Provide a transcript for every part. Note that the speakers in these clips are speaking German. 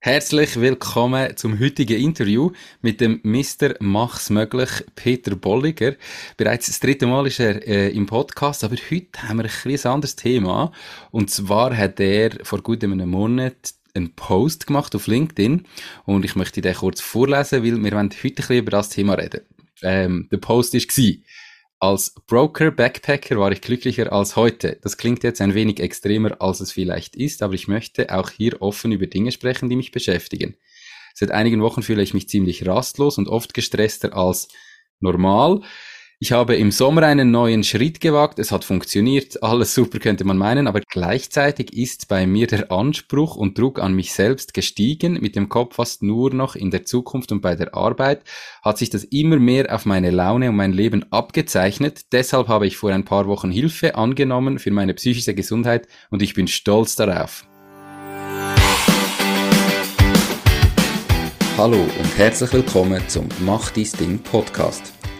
Herzlich willkommen zum heutigen Interview mit dem Mr. Mach's möglich, Peter Bolliger. Bereits das dritte Mal ist er äh, im Podcast, aber heute haben wir ein anderes Thema. Und zwar hat er vor gut einem Monat einen Post gemacht auf LinkedIn und ich möchte den kurz vorlesen, weil wir heute ein bisschen über das Thema reden. Ähm, der Post war, als Broker Backpacker war ich glücklicher als heute. Das klingt jetzt ein wenig extremer, als es vielleicht ist, aber ich möchte auch hier offen über Dinge sprechen, die mich beschäftigen. Seit einigen Wochen fühle ich mich ziemlich rastlos und oft gestresster als normal. Ich habe im Sommer einen neuen Schritt gewagt, es hat funktioniert, alles super könnte man meinen, aber gleichzeitig ist bei mir der Anspruch und Druck an mich selbst gestiegen, mit dem Kopf fast nur noch in der Zukunft und bei der Arbeit, hat sich das immer mehr auf meine Laune und mein Leben abgezeichnet, deshalb habe ich vor ein paar Wochen Hilfe angenommen für meine psychische Gesundheit und ich bin stolz darauf. Hallo und herzlich willkommen zum Mach dies Ding Podcast.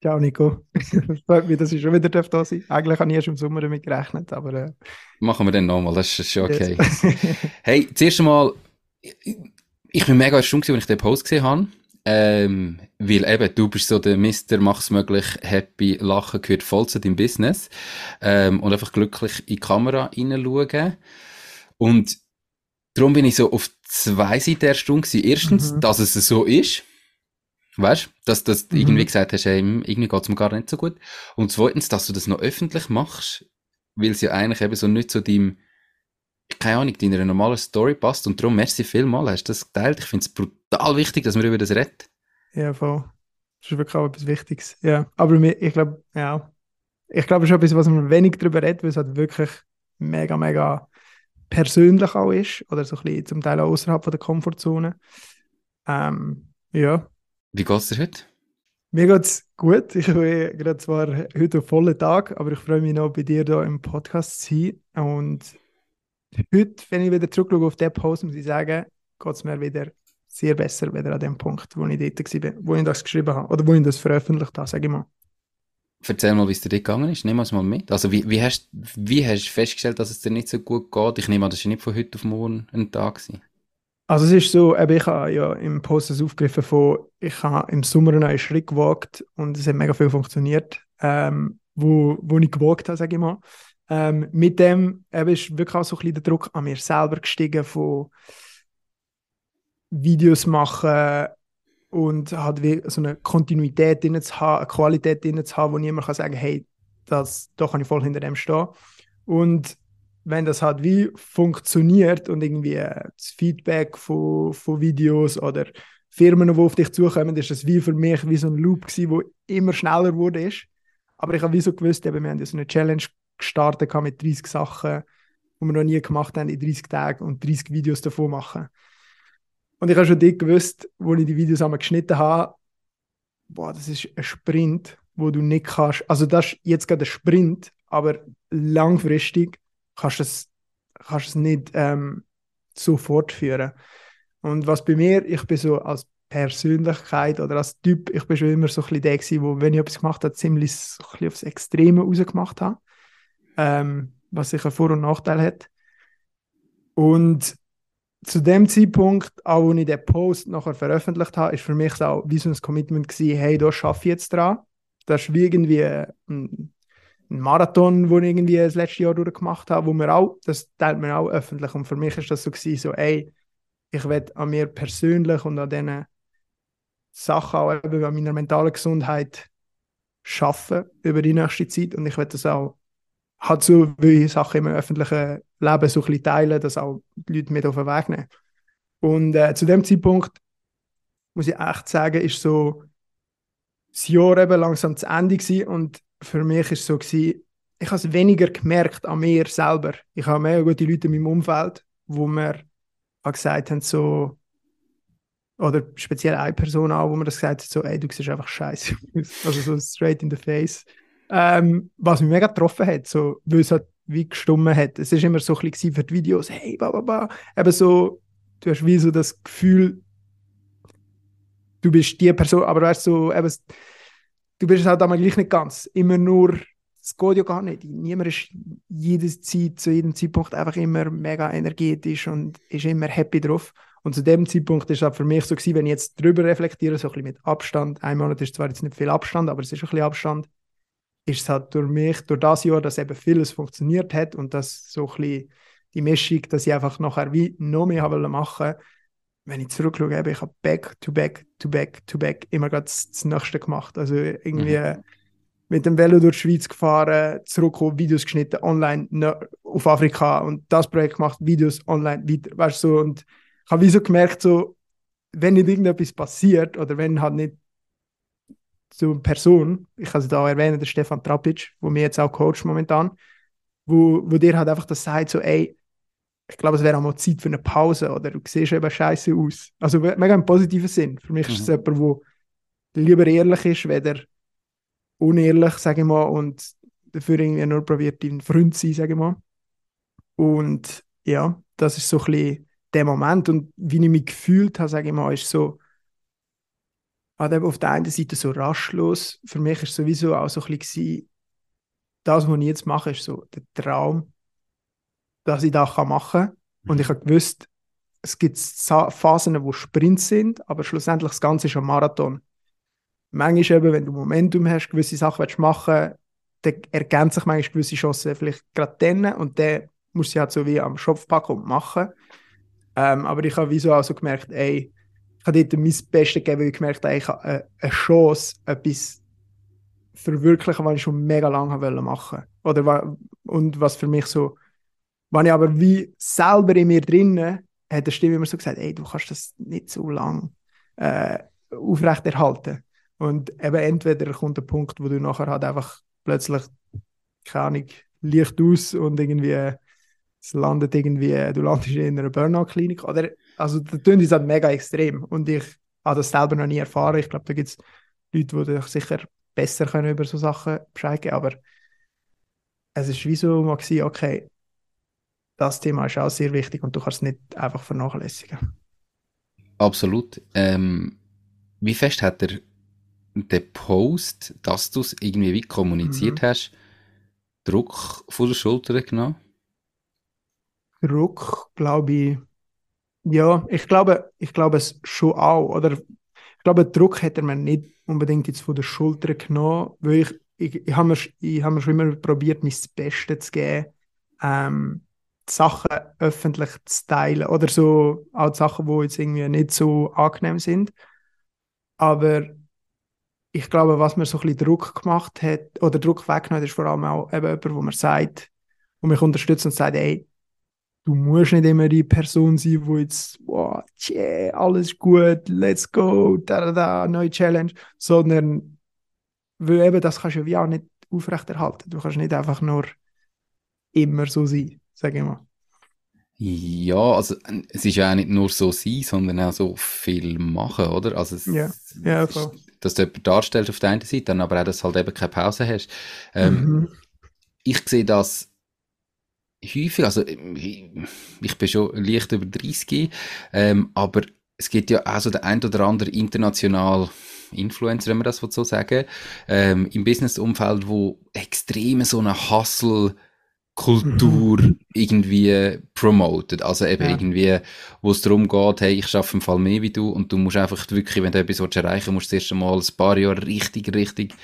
Ciao Nico. Freut mich, dass ich schon wieder da sein Eigentlich habe ich erst im Sommer damit gerechnet, aber... Äh... Machen wir dann nochmal, das ist schon okay. hey, zuerst einmal, ich bin mega erstaunt, als ich den Post gesehen habe. Ähm, weil eben, du bist so der Mister, mach's möglich, happy, lachen gehört voll zu deinem Business. Ähm, und einfach glücklich in die Kamera hineinschauen. Und darum bin ich so auf zwei Seiten erstaunt gewesen. Erstens, mhm. dass es so ist. Weißt du, dass, dass du mhm. irgendwie gesagt hast, hey, irgendwie geht's mir gar nicht so gut. Und zweitens, dass du das noch öffentlich machst, weil es ja eigentlich eben so nicht zu deinem, keine Ahnung, deiner normalen Story passt. Und darum, merci vielmal, hast du das geteilt. Ich finde es brutal wichtig, dass man über das redet. Ja, voll. Das ist wirklich auch etwas Wichtiges. Ja, aber ich glaube, ja, ich glaube, es ist etwas, was man wenig darüber redet, weil es halt wirklich mega, mega persönlich auch ist. Oder so ein bisschen zum Teil auch außerhalb der Komfortzone. Ähm, ja, wie geht's dir heute? Mir geht's gut. Ich bin gerade zwar heute auf vollen Tag, aber ich freue mich noch, bei dir hier im Podcast zu sein. Und heute, wenn ich wieder zurückschaue auf den Post, muss ich sagen, geht es mir wieder sehr besser wieder an dem Punkt, wo ich dort war, wo ich das geschrieben habe oder wo ich das veröffentlicht habe, sage ich mal. Erzähl mal, wie es dir gegangen ist. Nimm uns mal mit. Also, wie, wie, hast, wie hast du festgestellt, dass es dir nicht so gut geht? Ich nehme an, das war nicht von heute auf morgen ein Tag. Gewesen. Also es ist so, ich habe ja im Post das aufgegriffen von, ich habe im Sommer einen neuen Schritt gewagt und es hat mega viel funktioniert, ähm, wo, wo ich gewagt habe, sage ich mal. Ähm, mit dem eben ist wirklich auch so ein bisschen der Druck an mir selber gestiegen von Videos machen und halt wie so eine Kontinuität drin zu haben, eine Qualität drin zu haben, wo niemand kann sagen, hey, das, da kann ich voll hinter dem stehen. Und wenn das halt wie funktioniert und irgendwie äh, das Feedback von, von Videos oder Firmen, die auf dich zukommen, ist das wie für mich wie so ein Loop gewesen, wo immer schneller wurde ist. Aber ich habe wie so gewusst, eben, wir haben so eine Challenge gestartet mit 30 Sachen, die wir noch nie gemacht haben in 30 Tagen und 30 Videos davon machen. Und ich habe schon dick gewusst, wo ich die Videos einmal geschnitten habe, boah, das ist ein Sprint, wo du nicht kannst, also das ist jetzt gerade ein Sprint, aber langfristig kannst es, kannst es nicht ähm, so fortführen. Und was bei mir, ich bin so als Persönlichkeit oder als Typ, ich bin schon immer so ein bisschen der gewesen, wo, wenn ich etwas gemacht habe, ziemlich so ein bisschen aufs Extreme rausgemacht habe. Ähm, was sicher Vor- und Nachteil hat. Und zu dem Zeitpunkt, auch als ich den Post nachher veröffentlicht habe, ist für mich auch wie so ein Commitment gewesen, hey, da schaffe ich jetzt dran. Das ist wie irgendwie ein ein Marathon, den ich irgendwie das letzte Jahr durchgemacht habe, wo wir auch, das teilt man auch öffentlich. Und für mich ist das so gewesen, so, ey, ich werde an mir persönlich und an diesen Sachen auch eben an meiner mentalen Gesundheit schaffen über die nächste Zeit und ich werde das auch halt so wie Sachen im öffentlichen Leben so ein bisschen teilen, dass auch die Leute mit auf den Weg nehmen. Und äh, zu dem Zeitpunkt muss ich echt sagen, ist so das Jahr eben langsam zu Ende gewesen und für mich ist so gewesen, ich habe es weniger gemerkt an mir selber. Ich habe mehr gute Leute in meinem Umfeld, wo mir gesagt haben, so, oder speziell eine Person auch, wo mir das gesagt hat, so, ey, du siehst einfach scheiße Also so straight in the face. Ähm, was mich mega getroffen hat, so, weil es halt wie gestummen hat. Es ist immer so ein bisschen für die Videos, hey, ba, ba, ba. Eben so, du hast wie so das Gefühl, du bist die Person, aber weißt du, so, eben, du bist halt aber gleich nicht ganz. Immer nur, es geht ja gar nicht. Niemand ist jede Zeit, zu jedem Zeitpunkt einfach immer mega energetisch und ist immer happy drauf. Und zu dem Zeitpunkt ist es halt für mich so gewesen, wenn ich jetzt drüber reflektiere, so ein bisschen mit Abstand, ein Monat ist zwar jetzt nicht viel Abstand, aber es ist ein bisschen Abstand, ist es halt durch mich, durch das Jahr, dass eben vieles funktioniert hat und dass so ein bisschen die Mischung, dass ich einfach nachher wie noch mehr machen wenn ich zurückschaue, eben, ich habe back to back to back to back immer gerade das, Nächste gemacht. Also irgendwie mhm. mit dem Velo durch die Schweiz gefahren, zurückgekommen, Videos geschnitten, online ne, auf Afrika und das Projekt gemacht, Videos online, weiter, weißt du, so, und ich habe wie so gemerkt, so, wenn nicht irgendetwas passiert oder wenn halt nicht so eine Person, ich kann sie da erwähnen, der Stefan Trapic, wo mir jetzt auch coacht momentan, wo, wo dir halt einfach das sagt, so, ey, ich glaube, es wäre auch mal Zeit für eine Pause oder du siehst eben scheiße aus. Also mega im positiven Sinn. Für mich mhm. ist es jemand, der lieber ehrlich ist, weder unehrlich, sage ich mal, und dafür irgendwie nur probiert, ein Freund zu sein, sage ich mal. Und ja, das ist so ein bisschen der Moment. Und wie ich mich gefühlt habe, sage ich mal, ist so, auf der einen Seite so rastlos. Für mich ist sowieso auch so ein bisschen das, was ich jetzt mache, ist so der Traum dass ich das machen kann. Und mhm. ich habe gewusst, es gibt Phasen, wo Sprints sind, aber schlussendlich das Ganze ist ein Marathon. Manchmal eben, wenn du Momentum hast, gewisse Sachen willst machen dann ergänzen sich manchmal gewisse Chancen vielleicht gerade dann und dann musst du halt so wie am Schopf packen und machen. Ähm, aber ich habe wieso auch so gemerkt, ey, ich habe dort mein Bestes gegeben, weil ich gemerkt habe, ich habe eine Chance, etwas verwirklichen, was ich schon mega lange machen wollte. Oder, und was für mich so wenn ich aber wie selber in mir drinnen, hat der Stimme immer so gesagt, ey, du kannst das nicht so lang äh, aufrechterhalten. Und eben entweder kommt der Punkt, wo du nachher halt einfach plötzlich, keine Ahnung, Licht aus und irgendwie es landet irgendwie, du landest in einer Burnout-Klinik. Oder, also der Tönt ist halt mega extrem und ich habe das selber noch nie erfahren. Ich glaube, da gibt es Leute, die sicher besser können über so Sachen Bescheid geben, aber es ist wie so mal gewesen, okay, das Thema ist auch sehr wichtig und du kannst es nicht einfach vernachlässigen. Absolut. Ähm, wie fest hat er den Post, dass du es irgendwie wie kommuniziert mhm. hast, Druck von der Schulter genommen? Druck, glaube ich, ja, ich glaube, ich glaube es schon auch. Oder ich glaube, Druck hätte man nicht unbedingt jetzt von der Schulter genommen, weil ich, ich, ich habe mir, hab mir schon immer probiert, mein Bestes zu geben. Ähm, Sachen öffentlich zu teilen oder so auch Sachen, die jetzt irgendwie nicht so angenehm sind. Aber ich glaube, was mir so ein bisschen Druck gemacht hat oder Druck weggenommen hat, ist vor allem auch eben jemand, wo man sagt, wo mich unterstützt und sagt, ey, du musst nicht immer die Person sein, wo jetzt, wow, yeah, alles gut, let's go, da, da, da, neue Challenge, sondern, weil eben das kannst du ja wie auch nicht aufrechterhalten. Du kannst nicht einfach nur immer so sein sage ich mal. Ja, also es ist ja auch nicht nur so sein, sondern auch so viel machen, oder? Also es, ja, ja, voll. dass du jemanden darstellst auf der einen Seite, dann aber auch, dass du halt eben keine Pause hast. Ähm, mhm. Ich sehe das häufig, also ich, bin schon leicht über 30, ähm, aber es gibt ja auch so der ein oder andere international Influencer, wenn man das so sagen, ähm, im Business-Umfeld, wo extrem so eine Hustle- Kultur mhm. irgendwie promotet. Also eben ja. irgendwie, wo es darum geht, hey, ich schaffe im Fall mehr wie du und du musst einfach wirklich, wenn du etwas erreichen willst, musst du erst einmal ein paar Jahre richtig, richtig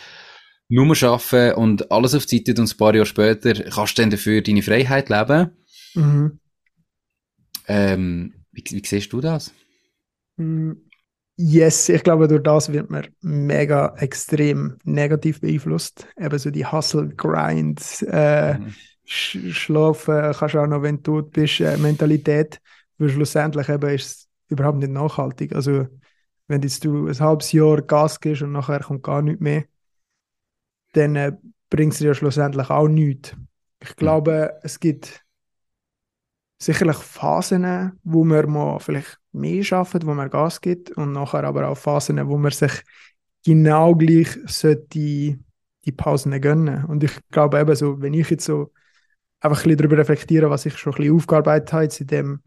nur arbeiten und alles auf die Zeit und ein paar Jahre später kannst du dann dafür deine Freiheit leben. Mhm. Ähm, wie, wie siehst du das? Mhm. Yes, ich glaube, durch das wird man mega extrem negativ beeinflusst. Eben so die Hustle-Grind, äh, mhm. Sch schlafen kannst du auch noch, wenn du tot bist, äh, Mentalität. Weil schlussendlich eben ist es überhaupt nicht nachhaltig. Also, wenn jetzt du ein halbes Jahr Gas gibst und nachher kommt gar nichts mehr, dann äh, bringt es dir ja schlussendlich auch nichts. Ich mhm. glaube, es gibt sicherlich Phasen, wo man mal vielleicht mehr arbeitet, wo man Gas gibt und nachher aber auch Phasen, wo man sich genau gleich sollte die, die Pausen gönnen. Und ich glaube eben so, wenn ich jetzt so einfach ein darüber reflektiere, was ich schon ein bisschen aufgearbeitet habe in dem,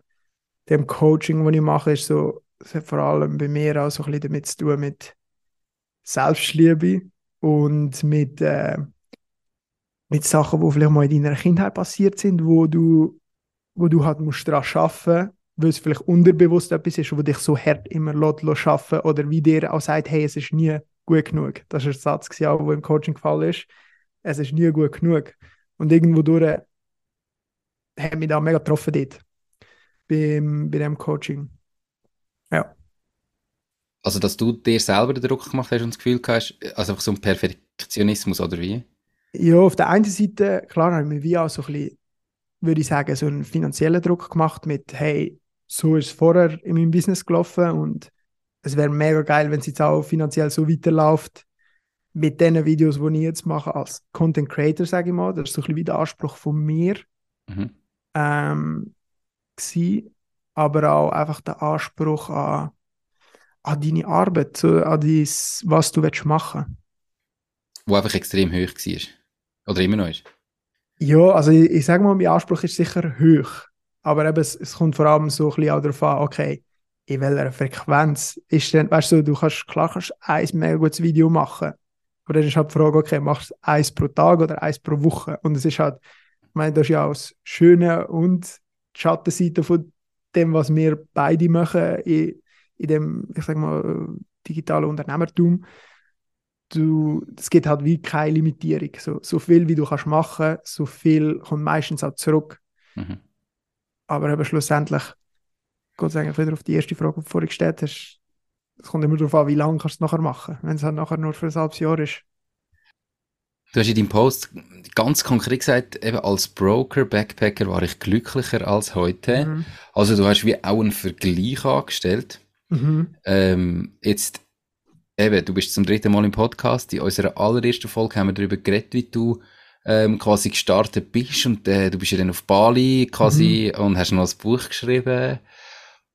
dem Coaching, das ich mache, ist so, vor allem bei mir auch so ein bisschen damit zu tun mit Selbstliebe und mit, äh, mit Sachen, die vielleicht mal in deiner Kindheit passiert sind, wo du wo du halt musst daran arbeiten weil es vielleicht unterbewusst etwas ist, wo dich so hart immer lässt, arbeiten oder wie dir auch sagt, hey, es ist nie gut genug. Das ist ein Satz, der im Coaching gefallen ist. Es ist nie gut genug. Und irgendwo durch hat mich da mega getroffen dort, beim, bei dem Coaching. Ja. Also, dass du dir selber den Druck gemacht hast und das Gefühl hast, also einfach so ein Perfektionismus, oder wie? Ja, auf der einen Seite, klar, habe ich mich wie auch so ein bisschen würde ich sagen, so einen finanziellen Druck gemacht mit, hey, so ist es vorher in meinem Business gelaufen und es wäre mega geil, wenn es jetzt auch finanziell so weiterläuft mit den Videos, die ich jetzt mache als Content Creator, sage ich mal. Das ist so ein bisschen wie der Anspruch von mir. Mhm. Ähm, gewesen, aber auch einfach der Anspruch an, an deine Arbeit, an dies, was du willst machen. Wo einfach extrem hoch war. Oder immer noch ist. Ja, also ich, ich sage mal, mein Anspruch ist sicher hoch. Aber eben, es, es kommt vor allem so ein bisschen auch darauf an, okay, in welcher Frequenz ist denn, weißt du, du kannst, klar kannst ein mega gutes Video machen. Aber dann ist halt die Frage, okay, machst du eins pro Tag oder eins pro Woche? Und es ist halt, meine, das ist ja auch das Schöne und die Schattenseite von dem, was wir beide machen in, in dem, ich sag mal, digitalen Unternehmertum du, es gibt halt wie keine Limitierung. So, so viel, wie du kannst machen, so viel kommt meistens auch zurück. Mhm. Aber eben schlussendlich geht es eigentlich wieder auf die erste Frage, die du vorhin gestellt hast. Es kommt immer darauf an, wie lange kannst du es nachher machen, wenn es halt nachher nur für ein halbes Jahr ist. Du hast in deinem Post ganz konkret gesagt, eben als Broker, Backpacker war ich glücklicher als heute. Mhm. Also du hast wie auch einen Vergleich angestellt. Mhm. Ähm, jetzt eben, du bist zum dritten Mal im Podcast. In unserer allerersten Folge haben wir darüber geredet, wie du ähm, quasi gestartet bist und äh, du bist ja dann auf Bali quasi mhm. und hast noch ein Buch geschrieben.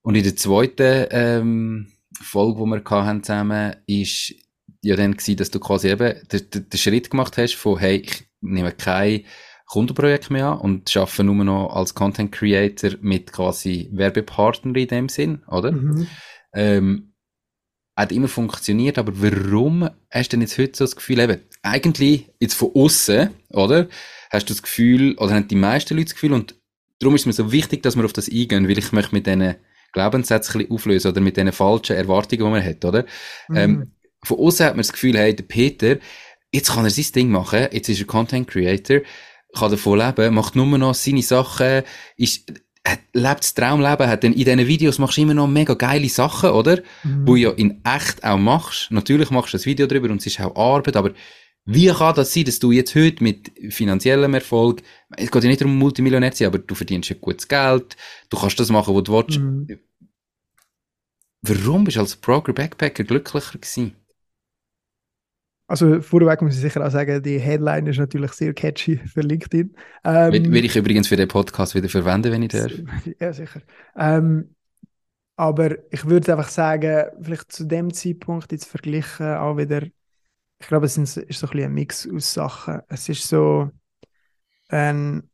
Und in der zweiten ähm, Folge, die wir hatten zusammen, ist ja dann gewesen, dass du quasi eben den, den Schritt gemacht hast von, hey, ich nehme kein Kundenprojekt mehr an und arbeite nur noch als Content Creator mit quasi Werbepartner in dem Sinn, oder? Mhm. Ähm, hat immer funktioniert, aber warum hast du denn jetzt heute so das Gefühl, eben, eigentlich jetzt von außen, oder? Hast du das Gefühl, oder haben die meisten Leute das Gefühl, und darum ist es mir so wichtig, dass wir auf das eingehen, weil ich möchte mit diesen Glaubenssätzen auflösen oder mit diesen falschen Erwartungen, die man hat, oder? Mhm. Ähm, von außen hat man das Gefühl, hey, der Peter, jetzt kann er sein Ding machen, jetzt ist er Content Creator, kann davon leben, macht nur noch seine Sachen, ist, lebt das Traumleben, hat dann in diesen Videos machst du immer noch mega geile Sachen, oder? Mhm. Wo du ja in echt auch machst. Natürlich machst du ein Video drüber und es ist auch Arbeit, aber wie kann das sein, dass du jetzt heute mit finanziellem Erfolg, es geht ja nicht darum, Multimillionär zu sein, aber du verdienst ja gutes Geld, du kannst das machen, was du willst. Mhm. Warum bist du als Broker Backpacker glücklicher gewesen? Also vorweg muss ich sicher auch sagen, die Headline ist natürlich sehr catchy für LinkedIn. Ähm, will, ich übrigens für den Podcast wieder verwenden, wenn ich darf. Ja, sicher. Ähm, aber ich würde einfach sagen, vielleicht zu dem Zeitpunkt jetzt verglichen auch wieder, ich glaube, es ist so ein bisschen ein Mix aus Sachen. Es ist so, ähm,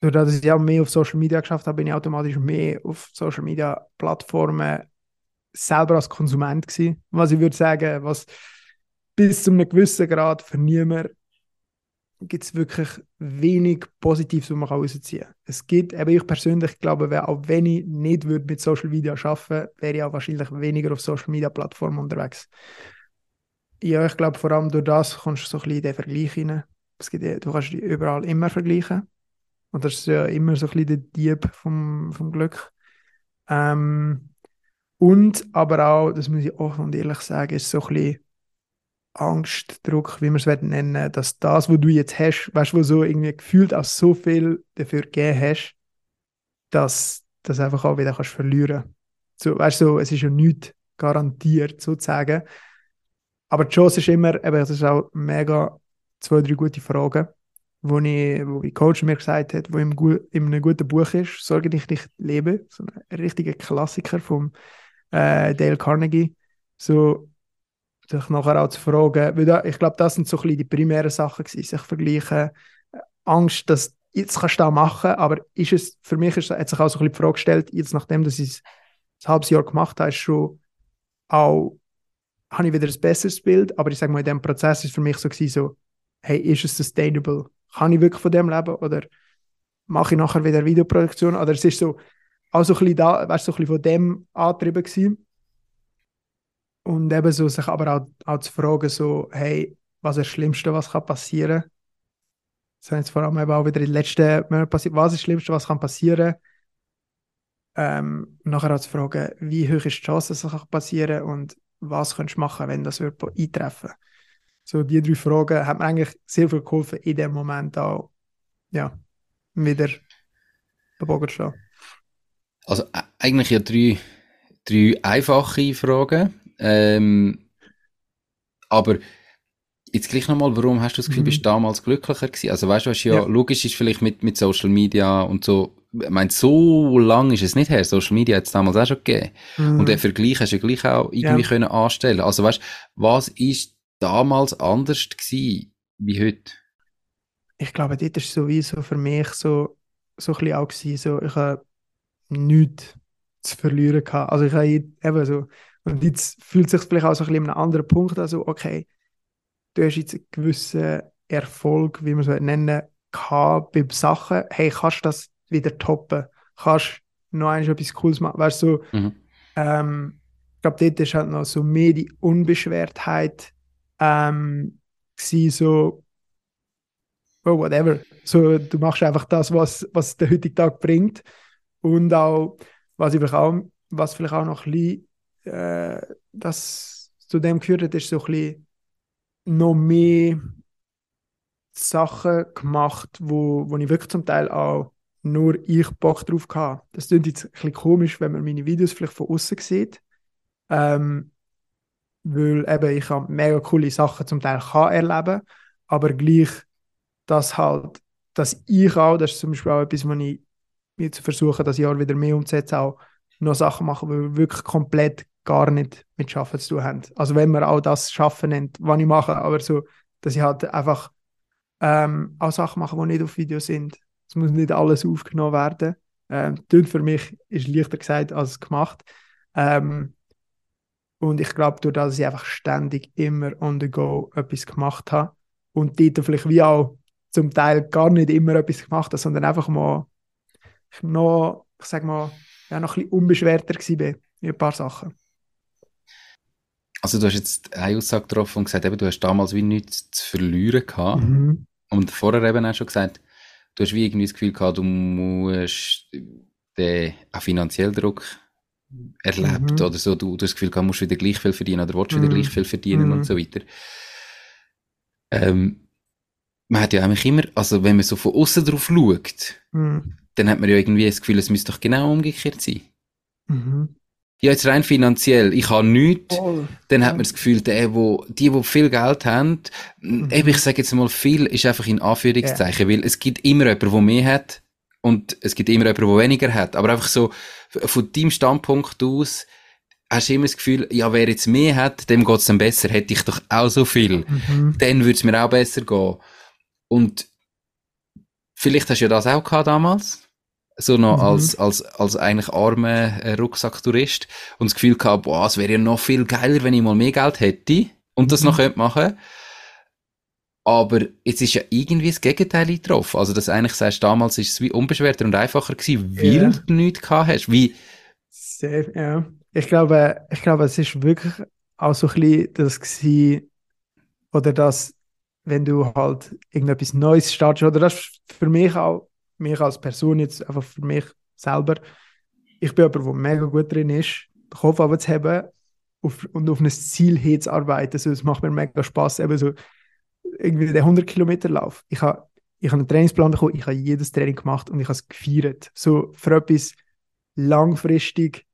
dadurch, dass ich auch mehr auf Social Media geschafft habe, bin ich automatisch mehr auf Social Media Plattformen selber als Konsument gewesen. Was ich würde sagen, was bis zu einem gewissen Grad für niemanden gibt es wirklich wenig Positives, was man rausziehen kann. Es gibt, eben ich persönlich glaube, auch wenn ich nicht würde mit Social Media arbeiten wäre ich auch wahrscheinlich weniger auf Social Media Plattformen unterwegs. Ja, ich glaube, vor allem durch das kommst du so ein bisschen in den Vergleich rein. Es gibt, du kannst dich überall immer vergleichen. Und das ist ja immer so ein bisschen der Dieb vom, vom Glück. Ähm, Und aber auch, das muss ich offen und ehrlich sagen, ist so ein bisschen Angstdruck, wie man es nennen dass das, was du jetzt hast, weißt du, so irgendwie gefühlt auch so viel dafür gegeben hast, dass das einfach auch wieder kannst verlieren. So, weißt du, so, es ist ja nichts garantiert sozusagen. Aber die Chance ist immer, eben, das ist auch mega zwei, drei gute Fragen, wo ich, wo ich Coach mir gesagt hat, wo in einem guten Buch ist, Sorge dich nicht leben, so ein richtiger Klassiker vom äh, Dale Carnegie. So, sich nachher auch zu fragen, weil da, ich glaube, das sind so ein die primären Sachen gewesen, sich vergleichen, Angst, dass jetzt kannst du das machen, aber ist es, für mich ist, hat sich auch so ein die Frage gestellt, jetzt nachdem dass ich ein halbes Jahr gemacht habe, ist schon auch, habe ich wieder ein besseres Bild, aber ich sage mal, in diesem Prozess ist für mich so gewesen, so, hey, ist es sustainable? Kann ich wirklich von dem leben oder mache ich nachher wieder Videoproduktion? Oder es ist so, auch so ein bisschen da, weißt, so ein bisschen von dem angetrieben gewesen. Und eben so sich aber auch, auch zu fragen, so, hey, was ist das Schlimmste, was kann passieren? Das haben jetzt vor allem eben auch wieder in den letzten Monaten passiert. Was ist das Schlimmste, was kann passieren? Ähm, nachher auch zu fragen, wie hoch ist die Chance, dass das passieren kann und was könntest du machen, wenn das wird eintreffen So die drei Fragen haben mir eigentlich sehr viel geholfen, in dem Moment auch ja, wieder am Bogen zu stehen. Also eigentlich ja drei, drei einfache Fragen. Ähm, aber jetzt gleich nochmal, warum hast du das Gefühl, mhm. bist du damals glücklicher gewesen? Also weißt du, was ja, ja, logisch ist vielleicht mit, mit Social Media und so, ich meine, so lang ist es nicht her, Social Media hat es damals auch schon gegeben. Mhm. Und den Vergleich hast du ja gleich auch irgendwie ja. können anstellen. Also weißt du, was ist damals anders gewesen wie heute? Ich glaube, dort ist sowieso für mich so, so ein bisschen auch gewesen, so, ich habe nichts zu verlieren gehabt. Also ich habe eben so, und jetzt fühlt es sich vielleicht auch so ein bisschen an einem anderen Punkt an, so, okay, du hast jetzt einen gewissen Erfolg, wie man es nennen kann, bei Sachen, hey, kannst du das wieder toppen? Kannst du noch etwas Cooles machen? Weißt du, so, mhm. ähm, ich glaube, dort ist halt noch so mehr die Unbeschwertheit ähm, gewesen, so, oh, whatever. So, du machst einfach das, was, was der heutige Tag bringt. Und auch, was, vielleicht auch, was vielleicht auch noch ein bisschen äh, das zu dem hat, ist so ein bisschen noch mehr Sachen gemacht, wo, wo ich wirklich zum Teil auch nur ich Bock drauf hatte. Das klingt jetzt ein bisschen komisch, wenn man meine Videos vielleicht von außen sieht. Ähm, weil eben ich habe mega coole Sachen zum Teil kann erleben, aber gleich, dass halt, dass ich auch, das ist zum Beispiel auch etwas, was ich mir zu versuchen, das Jahr wieder mehr umzusetzen, auch noch Sachen machen, die wir wirklich komplett gar nicht mit Schaffen zu tun haben. Also wenn man auch das Schaffen nennt, was ich mache, aber so, dass ich halt einfach ähm, auch Sachen mache, die nicht auf Video sind. Es muss nicht alles aufgenommen werden. Ähm, für mich ist leichter gesagt als gemacht. Ähm, und ich glaube, durch das, dass ich einfach ständig immer on the go etwas gemacht habe und dort vielleicht wie auch zum Teil gar nicht immer etwas gemacht habe, sondern einfach mal noch, ich sag mal, ja, noch ein bisschen unbeschwerter war in ein paar Sachen. Also du hast jetzt eine Aussage getroffen und gesagt, eben, du hast damals wie nichts zu verlieren gehabt. Mhm. Und vorher eben auch schon gesagt, du hast wie irgendwie das Gefühl gehabt, du musst den auch finanziellen Druck erlebt mhm. oder so, du, du hast das Gefühl gehabt, du musst wieder gleich viel verdienen oder willst mhm. wieder gleich viel verdienen und mhm. so weiter. Ähm, man hat ja eigentlich immer, also wenn man so von außen drauf schaut, mhm. dann hat man ja irgendwie das Gefühl, es müsste doch genau umgekehrt sein. Mhm ja, jetzt rein finanziell, ich habe nichts, oh. dann hat man das Gefühl, der, wo, die, die viel Geld haben, mhm. eben, ich sage jetzt mal, viel ist einfach in Anführungszeichen, yeah. weil es gibt immer jemanden, der mehr hat und es gibt immer jemanden, der weniger hat. Aber einfach so, von deinem Standpunkt aus, hast du immer das Gefühl, ja, wer jetzt mehr hat, dem geht es dann besser. Hätte ich doch auch so viel, mhm. dann würde es mir auch besser gehen. Und vielleicht hast du ja das auch gehabt damals so noch mhm. als, als, als eigentlich armer äh, Rucksacktourist und das Gefühl gehabt, boah, es wäre ja noch viel geiler, wenn ich mal mehr Geld hätte und das mhm. noch könnte machen. Aber jetzt ist ja irgendwie das Gegenteil eingetroffen. Also, dass eigentlich sagst, damals ist es wie unbeschwerter und einfacher gewesen, weil yeah. du nichts gehabt hast. Wie? Sehr, ja. Ich glaube, ich glaube, es ist wirklich auch so ein bisschen das gewesen, oder das, wenn du halt irgendetwas Neues startest, oder das für mich auch mich als Person jetzt einfach für mich selber, ich bin jemand, der mega gut drin ist, den Kopf abzuheben auf, und auf ein Ziel hinzuarbeiten. Also, es macht mir mega Spaß, eben so irgendwie den 100 Kilometer Lauf. Ich habe ich hab einen Trainingsplan bekommen, ich habe jedes Training gemacht und ich habe es gefeiert. So für etwas langfristig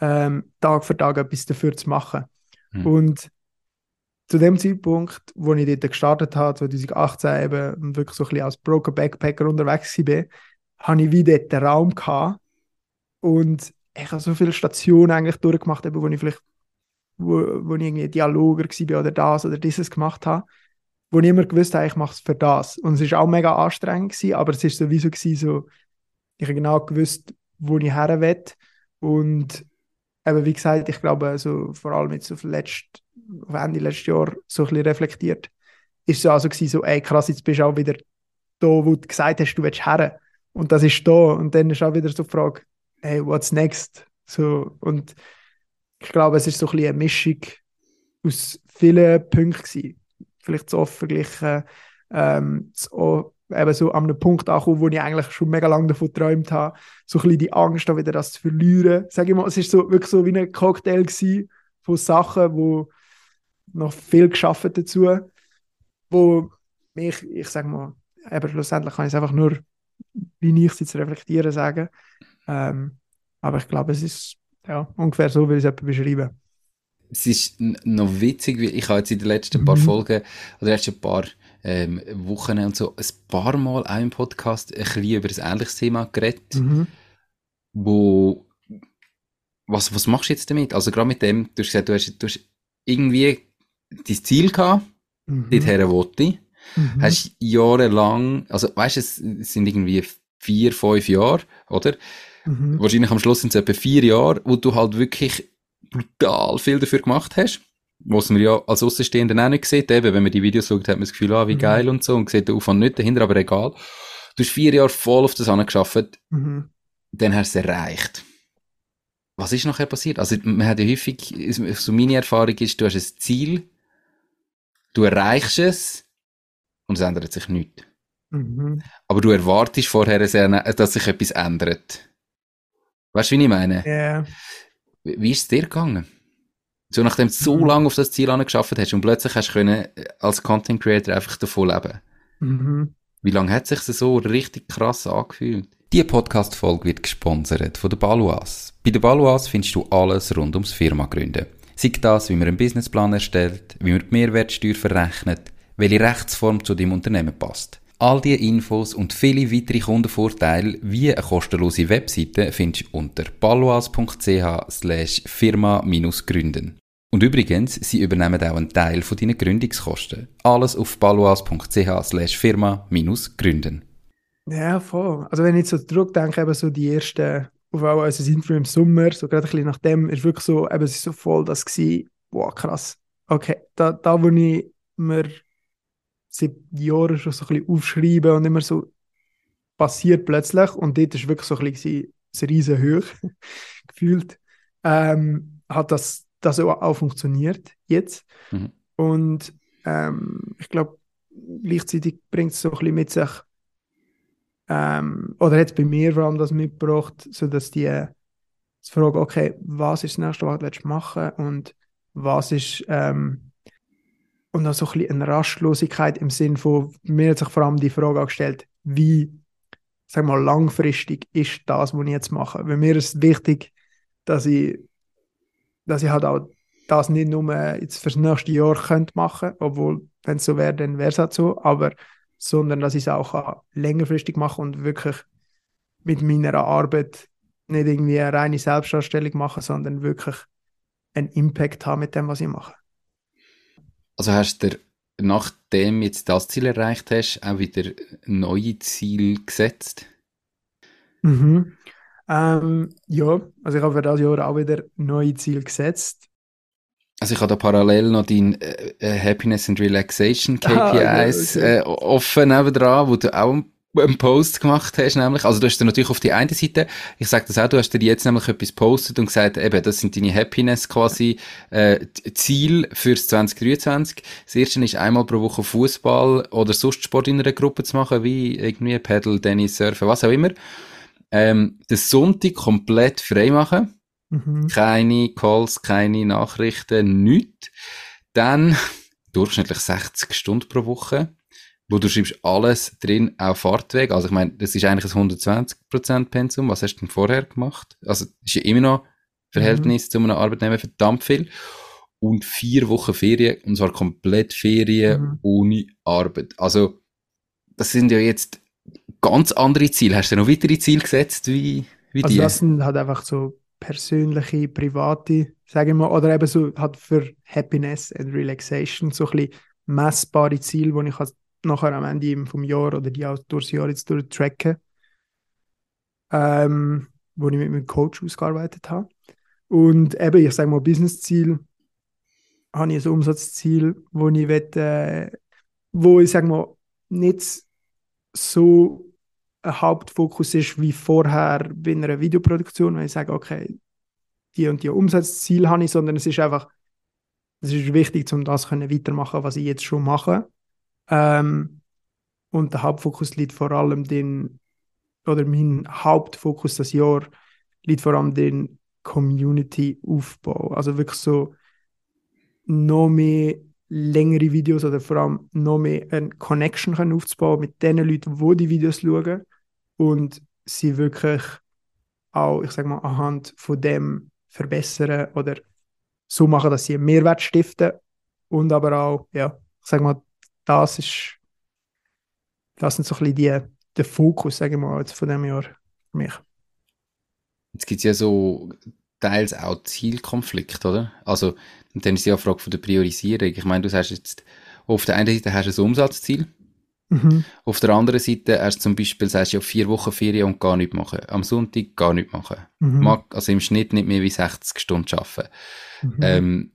ähm, Tag für Tag etwas dafür zu machen. Mhm. Und zu dem Zeitpunkt, wo ich dort gestartet habe, 2018 eben, wirklich so ein bisschen als Broker Backpacker unterwegs war, habe ich wieder den Raum gehabt und ich habe so viele Stationen eigentlich durchgemacht, eben, wo ich vielleicht wo, wo ich irgendwie Dialoger war oder das oder dieses gemacht habe, wo ich immer gewusst habe, ich mache es für das. Und es war auch mega anstrengend, gewesen, aber es war sowieso gewesen, so, ich habe genau gewusst, wo ich her will. Und eben, wie gesagt, ich glaube, also, vor allem jetzt auf, letzt, auf Ende letztes Jahr so ein bisschen reflektiert, ist es also gewesen, so, ey krass, jetzt bist du auch wieder da, wo du gesagt hast, du willst her. Und das ist da. Und dann ist auch wieder so die Frage, hey, what's next? So, und ich glaube, es ist so ein bisschen eine Mischung aus vielen Punkten gewesen. Vielleicht so oft verglichen, ähm, so, eben so an einem Punkt ankommen, wo ich eigentlich schon mega lange davon geträumt habe, so ein bisschen die Angst, wieder das zu verlieren. Sag ich mal, es ist so, wirklich so wie ein Cocktail gewesen von Sachen, wo noch viel geschaffen dazu, wo mich, ich sag mal, aber schlussendlich kann ich es einfach nur, wie ich es jetzt reflektieren, sagen. Ähm, aber ich glaube, es ist ja, ungefähr so will ich es beschreiben. Es ist noch witzig, wie ich habe jetzt in den letzten mhm. paar Folgen oder letzten paar ähm, Wochen und so ein paar Mal auch im Podcast ein bisschen über ein ähnliches Thema geredet, mhm. wo was, was machst du jetzt damit? Also gerade mit dem, du hast gesagt, du hast, du hast irgendwie dein Ziel gehabt, mhm. dorthin wollte ich. Mhm. Hast jahrelang, also weißt du, es sind irgendwie vier, fünf Jahre, oder? Mhm. Wahrscheinlich am Schluss sind es etwa vier Jahre, wo du halt wirklich brutal viel dafür gemacht hast. Was man ja als Außenstehender auch nicht sieht. Eben, wenn man die Videos schaut, hat man das Gefühl, ah, wie mhm. geil und so, und sieht den Aufwand nicht dahinter, aber egal. Du hast vier Jahre voll auf das angeschafft, mhm. dann hast du es erreicht. Was ist nachher passiert? Also, man hat ja häufig, so meine Erfahrung ist, du hast ein Ziel, du erreichst es, und es ändert sich nichts. Mhm. Aber du erwartest vorher, dass sich etwas ändert. Weißt du, wie ich meine? Ja. Yeah. Wie, wie ist es dir gegangen? So, nachdem du so mhm. lange auf das Ziel angeschafft hast und plötzlich hast du können, äh, als Content Creator einfach davon leben. Mhm. Wie lange hat sich das so richtig krass angefühlt? Die Podcast-Folge wird gesponsert von der Baluas. Bei der Baluas findest du alles rund ums Firma gründen. Sei das, wie man einen Businessplan erstellt, wie man die Mehrwertsteuer verrechnet, welche Rechtsform zu deinem Unternehmen passt. All diese Infos und viele weitere Kundenvorteile wie eine kostenlose Webseite findest du unter paloas.ch slash firma-gründen. Und übrigens, sie übernehmen auch einen Teil von deinen Gründungskosten. Alles auf paloas.ch slash firma-gründen. Ja, voll. Also wenn ich so zurückdenke, eben so die ersten, auf auch unser Interview im Sommer, so gerade ein bisschen nach dem, ist wirklich so, eben es ist so voll das gewesen, boah, krass. Okay, da, da wo ich mir seit Jahren schon so ein bisschen aufschreiben und immer so passiert plötzlich. Und dort ist wirklich so ein bisschen eine riesen gefühlt. Ähm, hat das, das auch, funktioniert jetzt. Mhm. Und ähm, ich glaube, gleichzeitig bringt es so ein bisschen mit sich, ähm, oder hat es bei mir vor allem das mitgebracht, so dass die, die Frage, okay, was ist das nächste, was du machen und was ist ähm, und auch so ein bisschen eine Rastlosigkeit im Sinn von, mir hat sich vor allem die Frage gestellt, wie, sag mal, langfristig ist das, was ich jetzt mache. Weil mir ist wichtig, dass ich, dass ich halt auch das nicht nur jetzt fürs nächste Jahr könnte machen, obwohl, wenn es so wäre, dann wäre es halt so, aber sondern dass ich es auch längerfristig machen und wirklich mit meiner Arbeit nicht irgendwie eine reine Selbstdarstellung machen, sondern wirklich einen Impact haben mit dem, was ich mache. Also hast du nachdem jetzt das Ziel erreicht hast, auch wieder neue Ziele gesetzt? Mhm. Ähm, ja, also ich habe für das Jahr auch wieder neue Ziele gesetzt. Also ich habe da parallel noch dein äh, äh Happiness and Relaxation KPIs ah, okay. äh, offen nebenan, wo du auch einen Post gemacht hast, nämlich, also du hast dir natürlich auf die eine Seite, ich sage das auch, du hast dir jetzt nämlich etwas postet und gesagt, eben, das sind deine Happiness quasi, äh, Ziel fürs 2023. Das erste ist einmal pro Woche Fußball oder sonst Sport in einer Gruppe zu machen, wie irgendwie Paddle, Tennis, Surfen, was auch immer. Ähm, den Sonntag komplett frei machen. Mhm. Keine Calls, keine Nachrichten, nichts. Dann durchschnittlich 60 Stunden pro Woche, wo du schreibst alles drin, auch Fahrtweg. Also ich meine, das ist eigentlich ein 120% Pensum. Was hast du denn vorher gemacht? Also ist ja immer noch Verhältnis mhm. zu einem Arbeitnehmer verdammt viel. Und vier Wochen Ferien, und zwar komplett Ferien mhm. ohne Arbeit. Also das sind ja jetzt ganz andere Ziele. Hast du noch weitere Ziele gesetzt wie, wie also die? das sind halt einfach so persönliche, private, sage ich mal, oder eben so halt für Happiness and Relaxation so ein bisschen messbare Ziele, die ich halt nachher am Ende vom Jahr oder die auch durchs Jahr jetzt durchtracken, ähm, wo ich mit meinem Coach ausgearbeitet habe. Und eben, ich sage mal, Business-Ziel, habe ich ein Umsatzziel, wo ich will, äh, wo ich sage mal, nicht so ein Hauptfokus ist wie vorher bei einer Videoproduktion, wenn ich sage, okay, die und die Umsatzziel habe ich, sondern es ist einfach, es ist wichtig, um das können weitermachen, was ich jetzt schon mache. Ähm, und der Hauptfokus liegt vor allem den, oder mein Hauptfokus das Jahr liegt vor allem den Community-Aufbau. Also wirklich so noch mehr längere Videos oder vor allem noch mehr eine Connection können aufzubauen mit den Leuten, die die Videos schauen und sie wirklich auch, ich sage mal, anhand von dem verbessern oder so machen, dass sie einen Mehrwert stiften und aber auch, ja, ich sage mal, das ist, das sind so ein bisschen die, der Fokus, sage ich mal, jetzt von dem Jahr für mich. Jetzt gibt es ja so teils auch Zielkonflikte, oder? Also, dann ist ja eine Frage von der Priorisierung. Ich meine, du sagst jetzt, auf der einen Seite hast du ein Umsatzziel, Mhm. Auf der anderen Seite, hast du zum Beispiel, sagst du ja vier Wochen Ferien und gar nichts machen. Am Sonntag gar nichts machen. Mhm. Mag, also im Schnitt nicht mehr wie 60 Stunden arbeiten. Mhm. Ähm,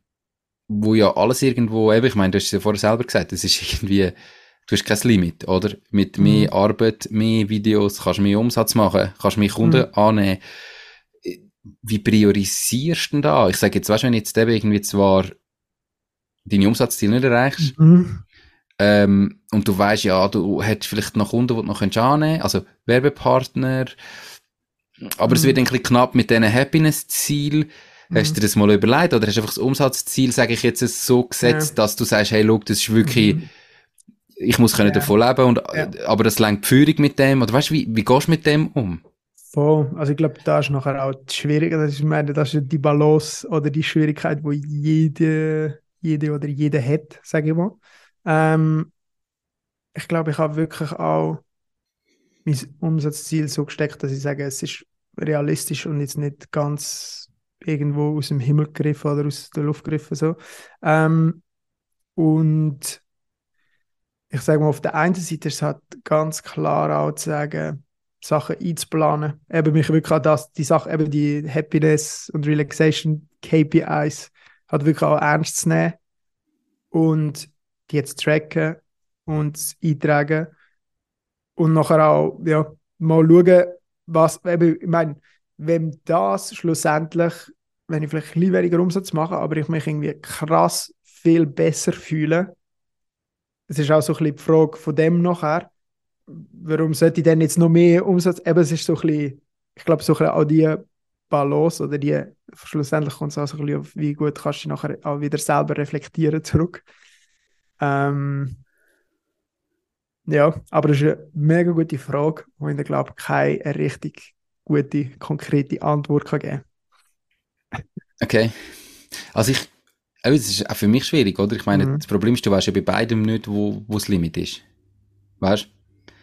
wo ja alles irgendwo, eben, ich meine, du hast es ja vorher selber gesagt, das ist irgendwie, du hast kein Limit, oder? Mit mhm. mehr Arbeit, mehr Videos, kannst du mehr Umsatz machen, kannst mehr Kunden mhm. annehmen. Wie priorisierst du denn da? Ich sage jetzt, weißt du, wenn jetzt eben irgendwie zwar deine Umsatzziele nicht erreichst, mhm. Ähm, und du weißt ja, du hättest vielleicht noch Kunden, die du noch annehmen kannst, also Werbepartner. Aber mhm. es wird ein bisschen knapp mit diesen Happiness-Ziel. Mhm. Hast du dir das mal überlegt? Oder hast du einfach das Umsatzziel, sage ich jetzt, so gesetzt, ja. dass du sagst, hey, look, das ist wirklich, mhm. ich muss können ja. davon leben, und, ja. aber das lenkt die Führung mit dem. Oder weißt du, wie, wie gehst du mit dem um? Voll. Also ich glaube, da ist nachher auch. Das ist, ich meine, das ist die Balance oder die Schwierigkeit, die jede, jede oder jeder hat, sage ich mal. Ähm, ich glaube, ich habe wirklich auch mein Umsatzziel so gesteckt, dass ich sage, es ist realistisch und jetzt nicht ganz irgendwo aus dem Himmel gegriffen oder aus der Luft gegriffen. So. Ähm, und ich sage mal, auf der einen Seite ist es halt ganz klar auch zu sagen, Sachen einzuplanen. Eben mich wirklich an das, die Sache, eben die Happiness und Relaxation KPIs hat wirklich auch ernst zu nehmen. Und die jetzt tracken und eintragen und nachher auch ja, mal schauen, was, ich meine, wenn das schlussendlich, wenn ich vielleicht ein bisschen weniger Umsatz mache, aber ich mich irgendwie krass viel besser fühle, es ist auch so ein bisschen die Frage von dem nachher, warum sollte ich denn jetzt noch mehr Umsatz, eben es ist so ein bisschen, ich glaube so ein bisschen auch die Balance oder die, schlussendlich kommt es auch so ein bisschen auf, wie gut kannst du nachher auch wieder selber reflektieren zurück. Ähm, ja, aber das ist eine mega gute Frage, wo ich glaube keine richtig gute, konkrete Antwort kann geben Okay. Also ich, es ist auch für mich schwierig, oder? Ich meine, mhm. das Problem ist, du weißt ja bei beidem nicht, wo, wo das Limit ist. Weißt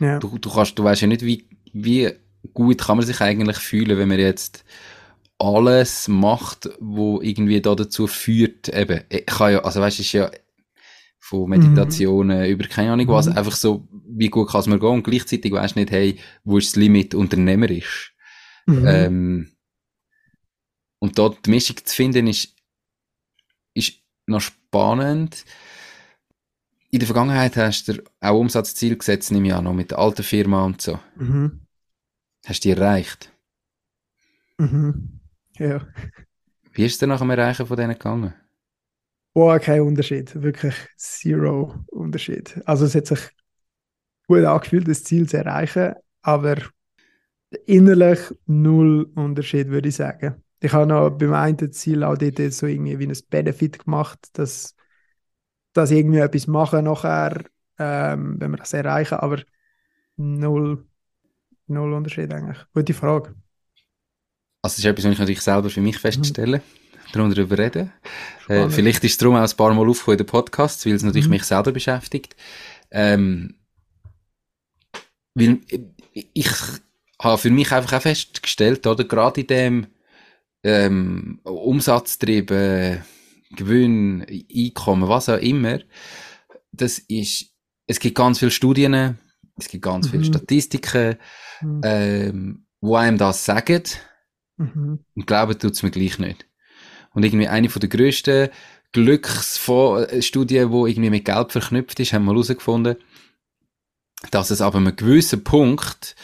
ja. du? Du, kannst, du weißt ja nicht, wie, wie gut kann man sich eigentlich fühlen, wenn man jetzt alles macht, wo irgendwie da dazu führt, eben, ich kann ja, also weißt ist ja von Meditationen mhm. über keine Ahnung was, mhm. einfach so, wie gut kann es mir gehen und gleichzeitig weißt nicht, hey, wo ist das Limit unternehmerisch? Mhm. Ähm, und dort die Mischung zu finden ist, ist noch spannend. In der Vergangenheit hast du auch Umsatzziel gesetzt, nehme ich an, noch mit der alten Firma und so. Mhm. Hast du die erreicht? Mhm. Ja. Wie ist es denn nach dem Erreichen von denen gegangen? Boah, kein Unterschied. Wirklich zero Unterschied. Also es hat sich gut angefühlt, das Ziel zu erreichen, aber innerlich null Unterschied, würde ich sagen. ich habe noch beim einen Ziel auch dort so irgendwie wie ein Benefit gemacht, dass, dass irgendwie etwas machen nachher, ähm, wenn wir das erreichen, aber null, null Unterschied eigentlich. Gute Frage. Also das ist etwas, was ich natürlich selber für mich feststelle. Mhm. Darum darüber reden. Äh, vielleicht ist es darum auch ein paar Mal aufgekommen in den Podcasts, weil es natürlich mhm. mich selber beschäftigt. Ähm, weil ich habe für mich einfach auch festgestellt, oder, gerade in dem ähm, Umsatztrieben, Gewinn, Einkommen, was auch immer, das ist, es gibt ganz viele Studien, es gibt ganz mhm. viele Statistiken, mhm. ähm, wo einem das sagen, mhm. und glauben tut es mir gleich nicht. Und irgendwie eine von der grössten Glücksstudien, die irgendwie mit Geld verknüpft ist, haben wir herausgefunden, dass es aber einem gewissen Punkt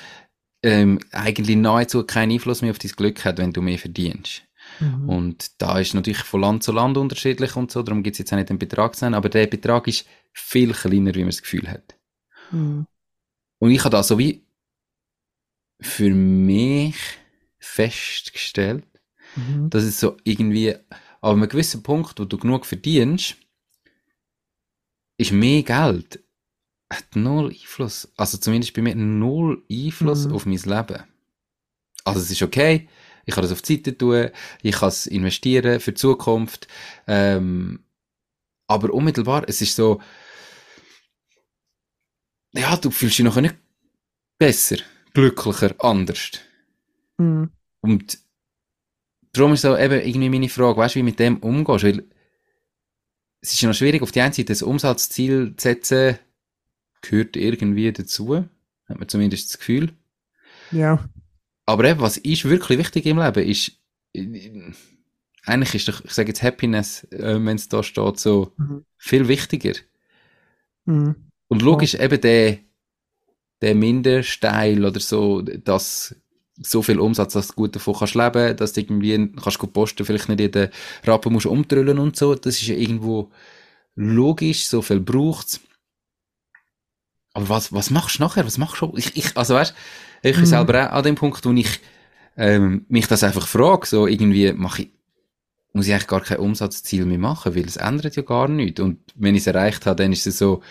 ähm, eigentlich nahezu keinen Einfluss mehr auf dein Glück hat, wenn du mehr verdienst. Mhm. Und da ist natürlich von Land zu Land unterschiedlich und so, darum gibt es jetzt auch nicht den Betrag zu nennen, aber der Betrag ist viel kleiner, wie man das Gefühl hat. Mhm. Und ich habe da so wie für mich festgestellt, mhm. dass es so irgendwie an einem gewissen Punkt, wo du genug verdienst, ist mehr Geld hat null Einfluss. Also zumindest bei mir null Einfluss mhm. auf mein Leben. Also es ist okay, ich kann das auf die Seite tun, ich kann es investieren für die Zukunft. Ähm, aber unmittelbar, es ist so, ja, du fühlst dich noch nicht besser, glücklicher, anders. Mhm. Und darum ist so eben irgendwie meine Frage, weißt du, wie mit dem umgehst? Weil es ist ja noch schwierig, auf die einen Seite das Umsatzziel zu setzen, gehört irgendwie dazu. Hat man zumindest das Gefühl. Ja. Aber eben, was ist wirklich wichtig im Leben, ist, eigentlich ist doch, ich sage jetzt Happiness, äh, wenn es da steht, so mhm. viel wichtiger. Mhm. Und logisch ja. eben der, der Mindesteil oder so, dass so viel Umsatz, dass du gut davon kannst leben, dass du irgendwie kannst gut posten, vielleicht nicht jeden Rappen musst umtrüllen und so, das ist ja irgendwo logisch, so viel braucht's. Aber was, was machst du nachher? Was machst du? Ich, ich, also weißt, ich bin mhm. selber auch an dem Punkt, wo ich ähm, mich das einfach frage, so irgendwie mache ich, muss ich eigentlich gar kein Umsatzziel mehr machen, weil es ändert ja gar nichts. Und wenn ich es erreicht habe, dann ist es so,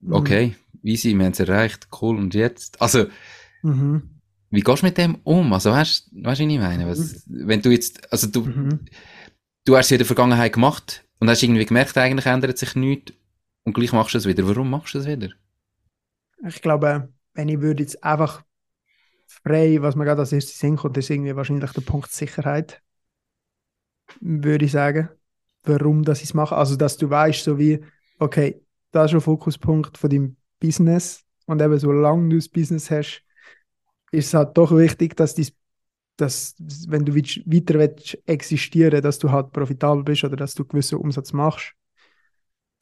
mhm. okay, easy, wir haben es erreicht, cool, und jetzt? Also, mhm. wie gehst du mit dem um? Also weißt, du, was ich meine? Was, mhm. wenn du jetzt, also du, mhm. du hast es in der Vergangenheit gemacht und hast irgendwie gemerkt, eigentlich ändert sich nichts und gleich machst du es wieder. Warum machst du es wieder? Ich glaube, wenn ich würde jetzt einfach frei, was mir gerade als erstes Sinn kommt, ist irgendwie wahrscheinlich der Punkt Sicherheit, würde ich sagen. Warum dass ich es mache. Also, dass du weißt, so wie, okay, das ist ein Fokuspunkt von deinem Business und eben solange du das Business hast, ist es halt doch wichtig, dass dies dass, wenn du weiter willst existieren dass du halt profitabel bist oder dass du gewissen Umsatz machst.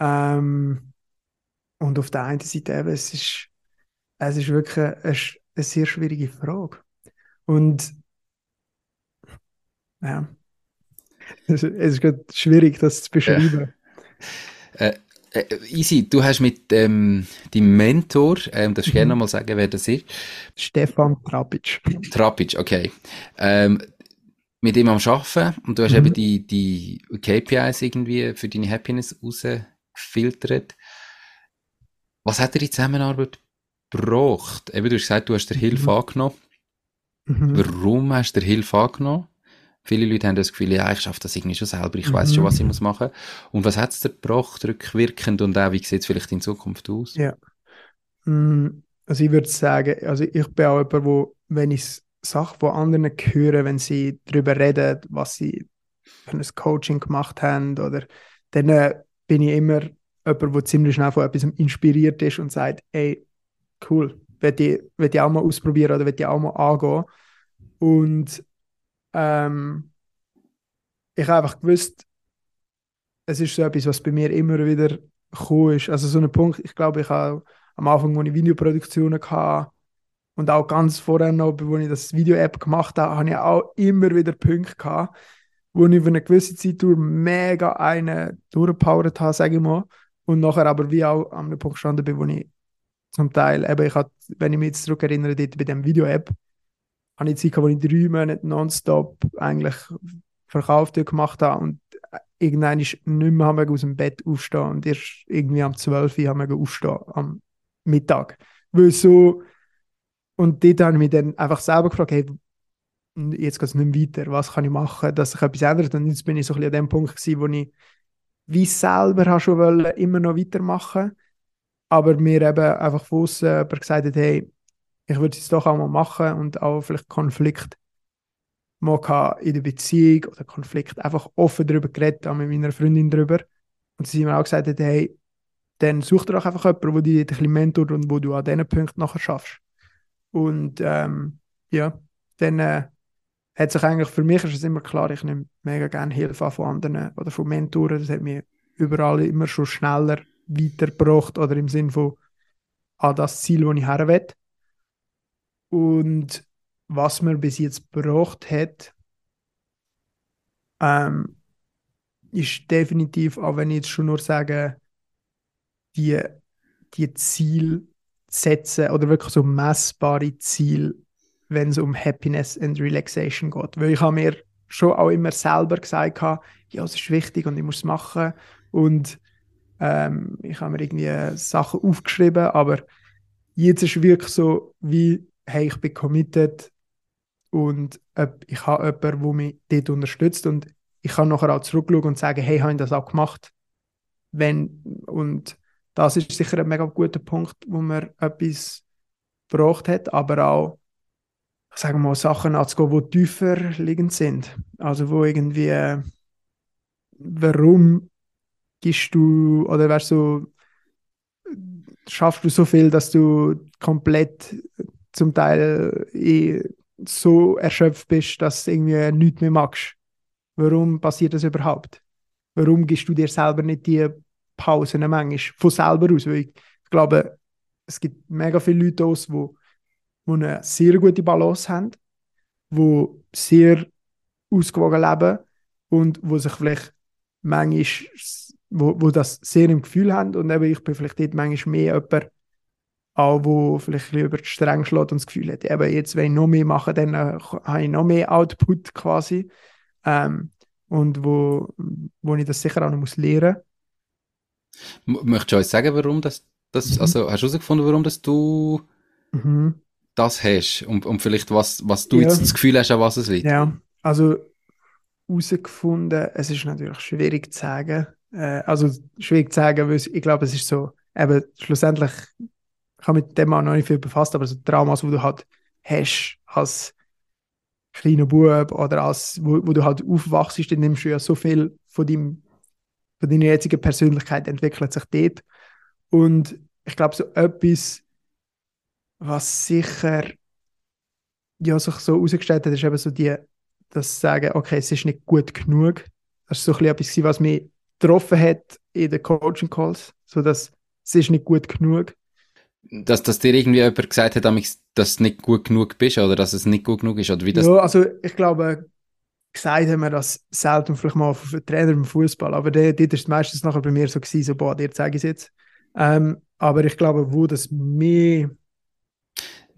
Ähm, und auf der einen Seite eben, es ist, es ist wirklich eine, sehr schwierige Frage. Und ja, es, ist schwierig, das zu beschreiben. Ja. Äh, äh, easy, du hast mit ähm, deinem Mentor, ähm, darfst du mhm. gerne nochmal sagen, wer das ist? Stefan Trapic. Trapic, okay. Ähm, mit ihm am Arbeiten und du hast mhm. eben die, die KPIs irgendwie für deine Happiness rausgefiltert. Was hat dir die Zusammenarbeit gebracht? Eben, du hast gesagt, du hast dir Hilfe mhm. angenommen. Mhm. Warum hast du dir Hilfe angenommen? Viele Leute haben das Gefühl, ja, ich schaffe das irgendwie schon selber, ich weiß schon, was ich mhm. muss machen. Und was hat es dir gebracht, rückwirkend und auch, wie sieht es vielleicht in Zukunft aus? Ja. Mm, also ich würde sagen, also ich bin auch jemand, wo, wenn ich Sachen von anderen höre, wenn sie darüber reden, was sie für ein Coaching gemacht haben, oder dann äh, bin ich immer jemand, der ziemlich schnell von etwas inspiriert ist und sagt, ey, cool, will ich, will ich auch mal ausprobieren oder will ich auch mal angehen. Und ähm, ich habe einfach gewusst, es ist so etwas, was bei mir immer wieder gekommen ist. Also so ein Punkt, ich glaube, ich habe am Anfang, wo ich Videoproduktionen hatte und auch ganz vorher noch, wo ich das Video-App gemacht habe, habe ich auch immer wieder Punkte gehabt, wo ich über eine gewisse Zeit durch mega eine durchgepowert habe, sage ich mal. Und nachher aber wie auch an einem Punkt gestanden bin, wo ich zum Teil, eben ich hatte, wenn ich mich jetzt zurückerinnere, dort bei dem Video-App, habe ich Zeit gehabt, wo ich drei Monate nonstop eigentlich verkauft gemacht habe und irgendwann ist nicht mehr aus dem Bett aufstehen und erst irgendwie am 12 Uhr haben wir aufstehen am Mittag. Weil so, und dort habe ich mich dann einfach selber gefragt, hey, jetzt geht es nicht mehr weiter, was kann ich machen, dass sich etwas ändert. Und jetzt bin ich so ein bisschen an dem Punkt gewesen, wo ich wie selber schon wollen, immer noch weitermachen aber mir eben einfach von außen gesagt hat, hey, ich würde es doch auch mal machen und auch vielleicht Konflikt mal in der Beziehung oder Konflikt einfach offen darüber geredet, auch mit meiner Freundin darüber. Und sie mir auch gesagt hat, hey, dann such dir doch einfach jemanden, der dich ein bisschen mentort und wo du an diesen Punkten nachher schaffst. Und ähm, ja, dann äh, hat sich eigentlich, für mich ist es immer klar, ich nehme mega gerne Hilfe von anderen oder von Mentoren. Das hat mir überall immer schon schneller weitergebracht oder im Sinn von an das Ziel, wo ich her will. Und was mir bis jetzt gebracht hat, ähm, ist definitiv, auch wenn ich jetzt schon nur sage, die, die Ziel setzen oder wirklich so messbare Ziele, wenn es um Happiness and Relaxation geht. Weil ich habe mir schon auch immer selber gesagt, ja, es ist wichtig und ich muss es machen. Und ähm, ich habe mir irgendwie Sachen aufgeschrieben, aber jetzt ist wirklich so, wie, hey, ich bin committed und ich habe jemanden, der mich dort unterstützt und ich kann nachher auch zurückschauen und sagen, hey, habe ich das auch gemacht? Wenn, und das ist sicher ein mega guter Punkt, wo man etwas gebraucht hat, aber auch, ich sage mal, Sachen anzugehen, die tiefer liegend sind. Also wo irgendwie, warum gibst du, oder wärst du, schaffst du so viel, dass du komplett zum Teil eh so erschöpft bist, dass du irgendwie nichts mehr magst. Warum passiert das überhaupt? Warum gibst du dir selber nicht die Pausen manchmal von selber aus? Weil ich, glaube, es gibt mega viele Leute aus, die, die eine sehr gute Balance haben, die sehr ausgewogen leben und wo sich vielleicht manchmal, wo, wo das sehr im Gefühl haben und eben ich bin vielleicht dort manchmal mehr jemand, auch wo vielleicht ein über die Stränge schlägt und das Gefühl hat, eben jetzt, wenn ich noch mehr mache, dann äh, habe ich noch mehr Output quasi. Ähm, und wo, wo ich das sicher auch noch muss lernen muss. Möchtest du uns sagen, warum das, das mhm. also hast du herausgefunden, warum das du mhm. das hast und, und vielleicht was, was du ja. jetzt das Gefühl hast, an was es liegt? Ja, also herausgefunden, es ist natürlich schwierig zu sagen, äh, also schwierig zu sagen, weil ich glaube, es ist so, eben schlussendlich, ich habe mit dem auch noch nicht viel befasst, aber so Traumas, wo du halt hast als kleiner Bub oder als, wo, wo du halt aufwachst, dann nimmst du ja so viel von, deinem, von deiner jetzigen Persönlichkeit entwickelt sich dort. Und ich glaube, so etwas, was sicher ja, sich so herausgestellt hat, ist eben so die, das Sagen, okay, es ist nicht gut genug. Das ist so ein bisschen etwas, was mich getroffen hat in den Coaching Calls, so dass es ist nicht gut genug. Dass, dass dir irgendwie jemand gesagt hat, dass du nicht gut genug bist oder dass es nicht gut genug ist? Oder wie das ja, also ich glaube, gesagt haben wir das selten vielleicht mal von Trainer im Fußball, aber dort ist es meistens nachher bei mir so gewesen, so, boah, dir zeige ich es jetzt. Ähm, aber ich glaube, wo das mehr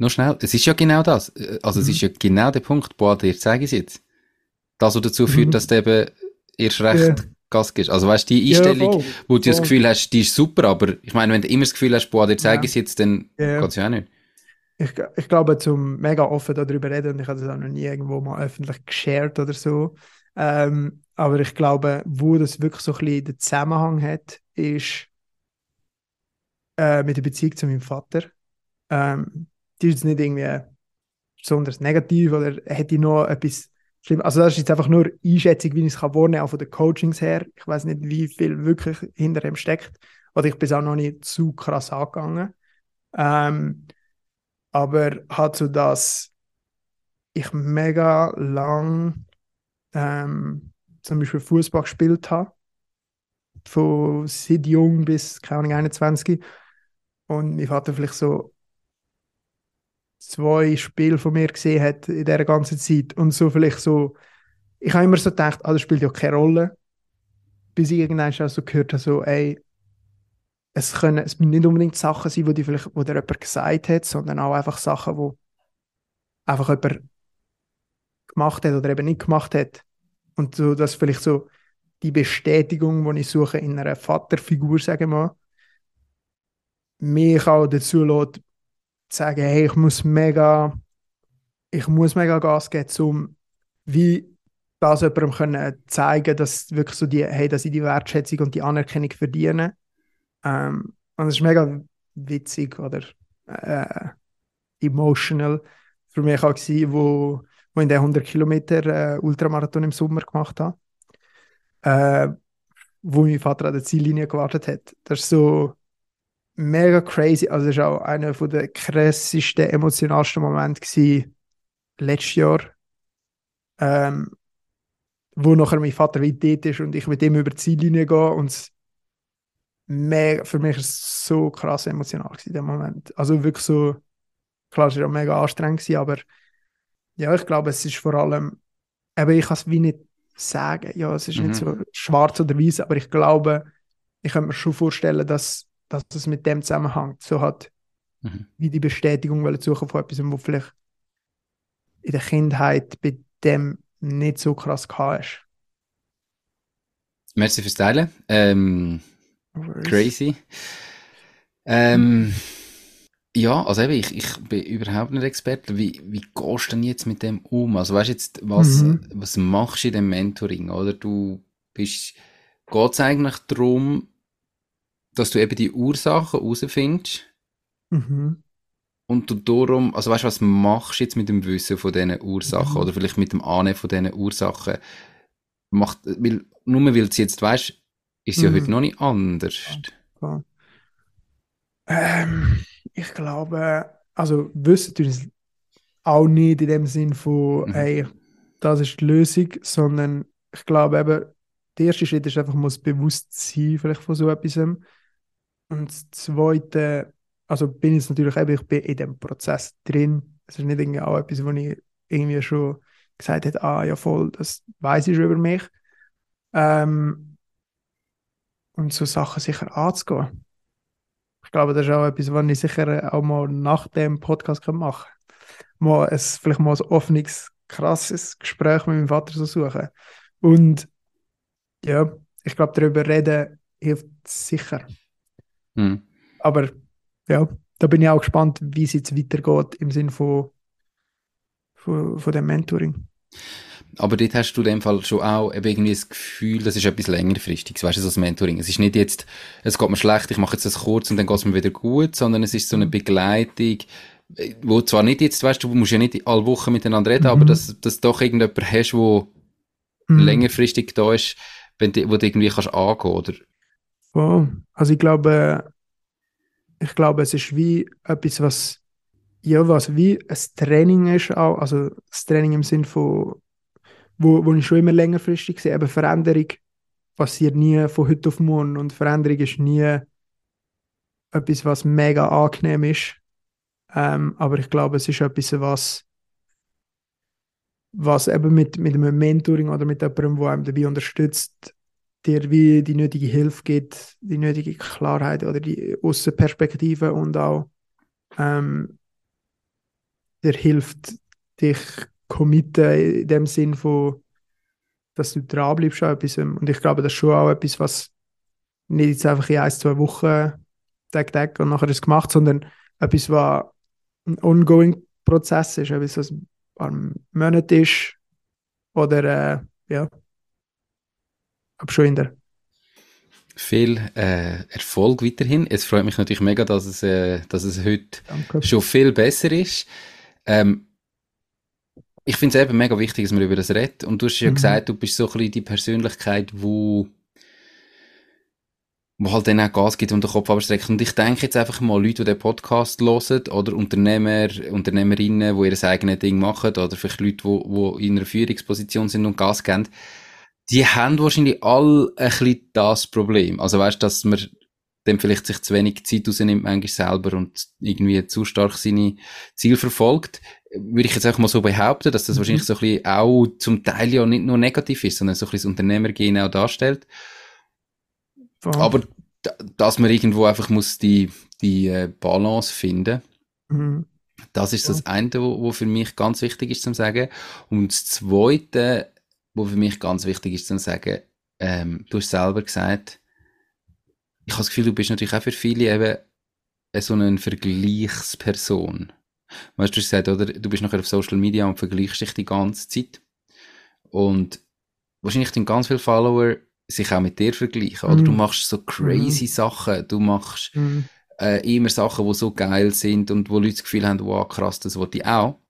noch schnell, es ist ja genau das. Also mhm. es ist ja genau der Punkt, boah, dir zeige ich es jetzt. Das, was dazu führt, mhm. dass du eben erst recht ja. Gas gibst. Also weißt du, die Einstellung, ja, voll, wo du voll. das Gefühl hast, die ist super, aber ich meine, wenn du immer das Gefühl hast, boah, dir zeige ich es jetzt, dann ja. geht es ja auch nicht. Ich, ich glaube, zum mega offen darüber reden, und ich habe das auch noch nie irgendwo mal öffentlich geshared oder so, ähm, aber ich glaube, wo das wirklich so ein bisschen den Zusammenhang hat, ist äh, mit der Beziehung zu meinem Vater. Ähm, die ist jetzt nicht irgendwie besonders negativ oder hätte ich noch etwas schlimm. Also das ist jetzt einfach nur Einschätzung, wie ich es wahrnehmen kann, auch von den Coachings her. Ich weiß nicht, wie viel wirklich hinter dem steckt. Oder ich bin es auch noch nicht zu krass angegangen. Ähm, aber hat so, dass ich mega lang ähm, zum Beispiel Fußball gespielt habe. Von seit jung bis, keine Ahnung, 21. Und mein Vater vielleicht so zwei Spiele von mir gesehen hat in dieser ganzen Zeit und so vielleicht so, ich habe immer so gedacht, ah, das spielt ja keine Rolle, bis ich irgendwann auch so gehört habe, so, ey, es können es müssen nicht unbedingt Sachen sein, die vielleicht, wo dir jemand gesagt hat, sondern auch einfach Sachen, wo einfach jemand gemacht hat oder eben nicht gemacht hat. Und so, das vielleicht so die Bestätigung, die ich suche in einer Vaterfigur, sage ich mal, mich auch dazu lässt, zu sagen, hey, ich muss mega, ich muss mega Gas geben, um wie das jemandem können zeigen, dass wirklich so die, hey, dass ich die Wertschätzung und die Anerkennung verdiene. Ähm, und es ist mega witzig oder äh, emotional für mich auch gewesen, wo, wo ich den 100 Kilometer äh, Ultramarathon im Sommer gemacht habe, äh, wo mein Vater an der Ziellinie gewartet hat. Das ist so mega crazy. Also das war auch einer der krassesten, emotionalsten Momente gewesen, letztes Jahr. Ähm, wo nachher mein Vater weit dort ist und ich mit ihm über die Ziellinie gehe und mega, für mich war es so krass emotional in dem Moment. Also wirklich so, klar, es war auch mega anstrengend, gewesen, aber ja, ich glaube, es ist vor allem, eben, ich kann es wie nicht sagen, ja, es ist mhm. nicht so schwarz oder weiß, aber ich glaube, ich könnte mir schon vorstellen, dass, dass es mit dem zusammenhängt. So hat mhm. wie die Bestätigung wollen suchen von etwas, wo vielleicht in der Kindheit bei dem nicht so krass ist. Merci fürs Teilen. Ähm, crazy. Ähm, ja, also eben, ich, ich bin überhaupt nicht Experte. Wie, wie gehst du denn jetzt mit dem um? Also weißt du jetzt, was, mhm. was machst du in dem Mentoring, oder? Du bist, geht es eigentlich darum, dass du eben die Ursachen herausfindest? Mhm. Und du darum, also weißt du, was machst du jetzt mit dem Wissen von diesen Ursachen mhm. oder vielleicht mit dem Ahnen von diesen Ursachen? Macht, weil, nur weil du es jetzt weißt, ist es mhm. ja heute noch nicht anders. Ja, ähm, ich glaube, also wissen tun es auch nicht in dem Sinn von, mhm. ey, das ist die Lösung, sondern ich glaube eben, der erste Schritt ist einfach mal das Bewusstsein vielleicht von so etwas. Und das zweite, also bin ich natürlich eben, ich bin in dem Prozess drin. Es ist nicht irgendwie auch etwas, wo ich irgendwie schon gesagt habe, ah ja voll, das weiß ich über mich. Ähm, und so Sachen sicher anzugehen. Ich glaube, das ist auch etwas, was ich sicher auch mal nach dem Podcast machen kann. Mal vielleicht mal ein offenes, krasses Gespräch mit meinem Vater so suchen. Und ja, ich glaube, darüber reden hilft sicher. Mhm. Aber ja, da bin ich auch gespannt, wie es jetzt weitergeht im Sinne von, von, von dem Mentoring. Aber dort hast du in dem Fall schon auch irgendwie das Gefühl, das ist etwas längerfristiges, weißt du, das Mentoring. Es ist nicht jetzt, es geht mir schlecht, ich mache jetzt das kurz und dann geht es mir wieder gut, sondern es ist so eine mhm. Begleitung, wo zwar nicht jetzt, weißt du, du musst ja nicht alle Wochen miteinander reden, mhm. aber dass, dass du doch irgendjemand hast, wo mhm. längerfristig da ist, wenn du, wo du irgendwie kannst angehen, oder? Oh, also ich glaube, ich glaube, es ist wie etwas, was, ja, was wie ein Training ist auch, also das Training im Sinn von wo, wo ich schon immer längerfristig sehe. Aber Veränderung passiert nie von heute auf morgen und Veränderung ist nie etwas, was mega angenehm ist. Ähm, aber ich glaube, es ist etwas, was, was eben mit, mit einem Mentoring oder mit jemandem, der einem dabei unterstützt, dir wie die nötige Hilfe gibt, die nötige Klarheit oder die Außenperspektive und auch ähm, der hilft, dich committen in dem Sinn von, dass du dranbleibst an etwas. Und ich glaube, das ist schon auch etwas, was nicht jetzt einfach in ein, zwei Wochen Tag, Tag und nachher ist gemacht, sondern etwas, was ein ongoing Prozess ist, etwas, was ein Monat ist. Oder äh, ja, aber schon in der viel äh, Erfolg weiterhin. Es freut mich natürlich mega, dass es, äh, dass es heute Danke. schon viel besser ist. Ähm, ich finde es eben mega wichtig, dass man über das redet. Und du hast ja mhm. gesagt, du bist so ein bisschen die Persönlichkeit, wo, wo halt dann auch Gas gibt und den Kopf abstreckt. Und ich denke jetzt einfach mal Leute, die den Podcast hören oder Unternehmer, Unternehmerinnen, die ihr eigenes Ding machen oder vielleicht Leute, die, die in einer Führungsposition sind und Gas geben, die haben wahrscheinlich alle ein bisschen das Problem. Also weißt, dass man dem vielleicht sich zu wenig Zeit rausnimmt, manchmal selber und irgendwie zu stark seine Ziele verfolgt würde ich jetzt einfach mal so behaupten, dass das mhm. wahrscheinlich so ein bisschen auch zum Teil ja nicht nur negativ ist, sondern so ein bisschen das Unternehmergehen auch darstellt. Oh. Aber dass man irgendwo einfach muss die, die äh, Balance finden. Mhm. Das ist das eine, wo für mich ganz wichtig ist zu sagen. Und das zweite, wo für mich ganz wichtig ist zu sagen, ähm, du hast selber gesagt, ich habe das Gefühl, du bist natürlich auch für viele eben so eine Vergleichsperson. Weißt du, du hast gesagt, oder? Du bist nachher auf Social Media und vergleichst dich die ganze Zeit. Und wahrscheinlich sind ganz viele Follower sich auch mit dir vergleichen. Oder mm. du machst so crazy mm. Sachen. Du machst mm. äh, immer Sachen, die so geil sind und wo Leute das Gefühl haben, wow, krass, das wollte ich auch.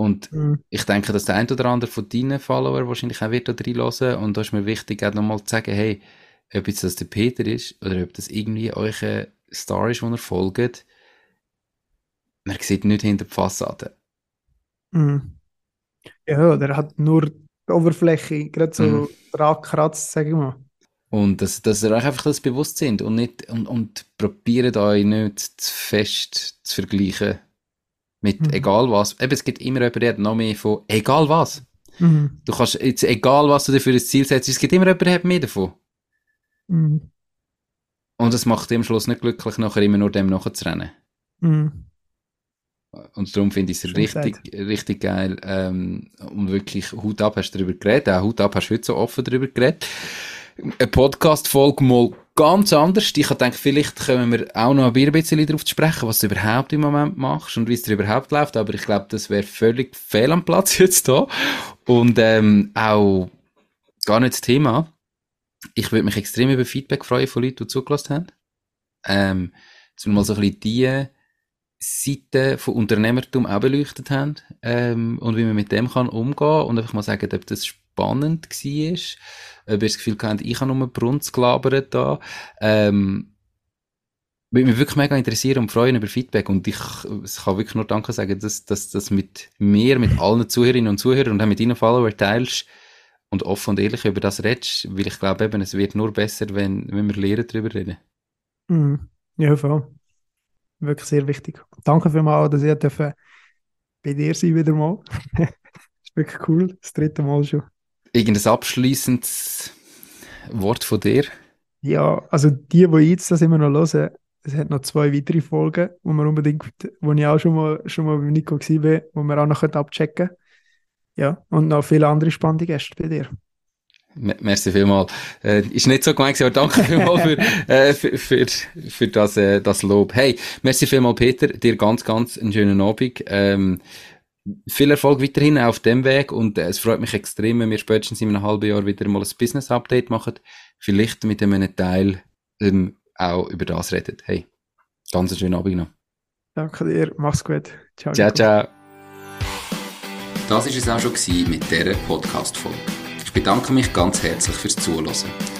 Und mhm. ich denke, dass der ein oder andere von deinen Followern wahrscheinlich auch wird da reinhören. Und da ist mir wichtig, auch nochmal zu sagen, hey, ob jetzt das der Peter ist oder ob das irgendwie euch ein Star ist, den ihr folgt, man sieht nicht hinter die Fassade. Mhm. Ja, der hat nur die Oberfläche gerade so mhm. dran gekratzt, sag ich mal. Und dass, dass ihr euch einfach das bewusst sind und nicht und, und probiert euch nicht zu fest zu vergleichen mit mhm. egal was. Eben, es gibt immer jemanden, der hat noch mehr von egal was. Mhm. Du kannst jetzt, egal was du dir für ein Ziel setzt, es gibt immer jemanden, der hat mehr davon. Mhm. Und es macht dich am Schluss nicht glücklich, nachher immer nur dem nachzurennen. Mhm. Und darum finde ich es richtig, richtig geil. Ähm, und wirklich Hut ab hast du darüber geredet. Auch Hut ab hast du heute so offen darüber geredet. Eine Podcast-Folge mal ganz anders. Ich denke, vielleicht können wir auch noch ein bisschen darauf zu sprechen, was du überhaupt im Moment machst und wie es dir überhaupt läuft. Aber ich glaube, das wäre völlig fehl am Platz jetzt da. Und ähm, auch gar nicht das Thema. Ich würde mich extrem über Feedback freuen von Leuten, die zugelassen haben. Ähm, dass wir mal so ein bisschen die Seite von Unternehmertum auch beleuchtet haben ähm, und wie man mit dem kann umgehen und einfach mal sagen, ob das spannend war, ob ihr das Gefühl habt, ich habe nur Brunz gelabert da. Ähm, würde mich wirklich mega interessieren und freuen über Feedback und ich, ich kann wirklich nur Danke sagen, dass, dass das mit mir, mit allen Zuhörerinnen und Zuhörern und auch mit deinen Followern teilst und offen und ehrlich über das redest, weil ich glaube eben, es wird nur besser, wenn, wenn wir lernen darüber reden. Mm, ja, voll. Wirklich sehr wichtig. Danke vielmals, dass ihr bei dir sein wieder mal. ist wirklich cool, das dritte Mal schon. Irgendein abschließendes Wort von dir? Ja, also die, die jetzt das immer noch hören, es hat noch zwei weitere Folgen, wo wir unbedingt, wo ich auch schon mal, schon mal bei Nico war, wo wir auch noch abchecken können. Ja, und noch viele andere spannende Gäste bei dir. Merci vielmals. Äh, ist nicht so gemeint, aber danke vielmals für, äh, für, für, für das, äh, das Lob. Hey, merci vielmals, Peter. Dir ganz, ganz einen schönen Abend. Ähm, viel Erfolg weiterhin auf dem Weg und äh, es freut mich extrem, wenn wir spätestens in einem halben Jahr wieder mal ein Business-Update machen. Vielleicht mit einem Teil ähm, auch über das reden. Hey, ganz einen schönen Abend noch. Danke dir, mach's gut. Ciao, ciao. ciao. Das war es auch schon mit dieser Podcast-Folge. Ich bedanke mich ganz herzlich fürs Zuhören.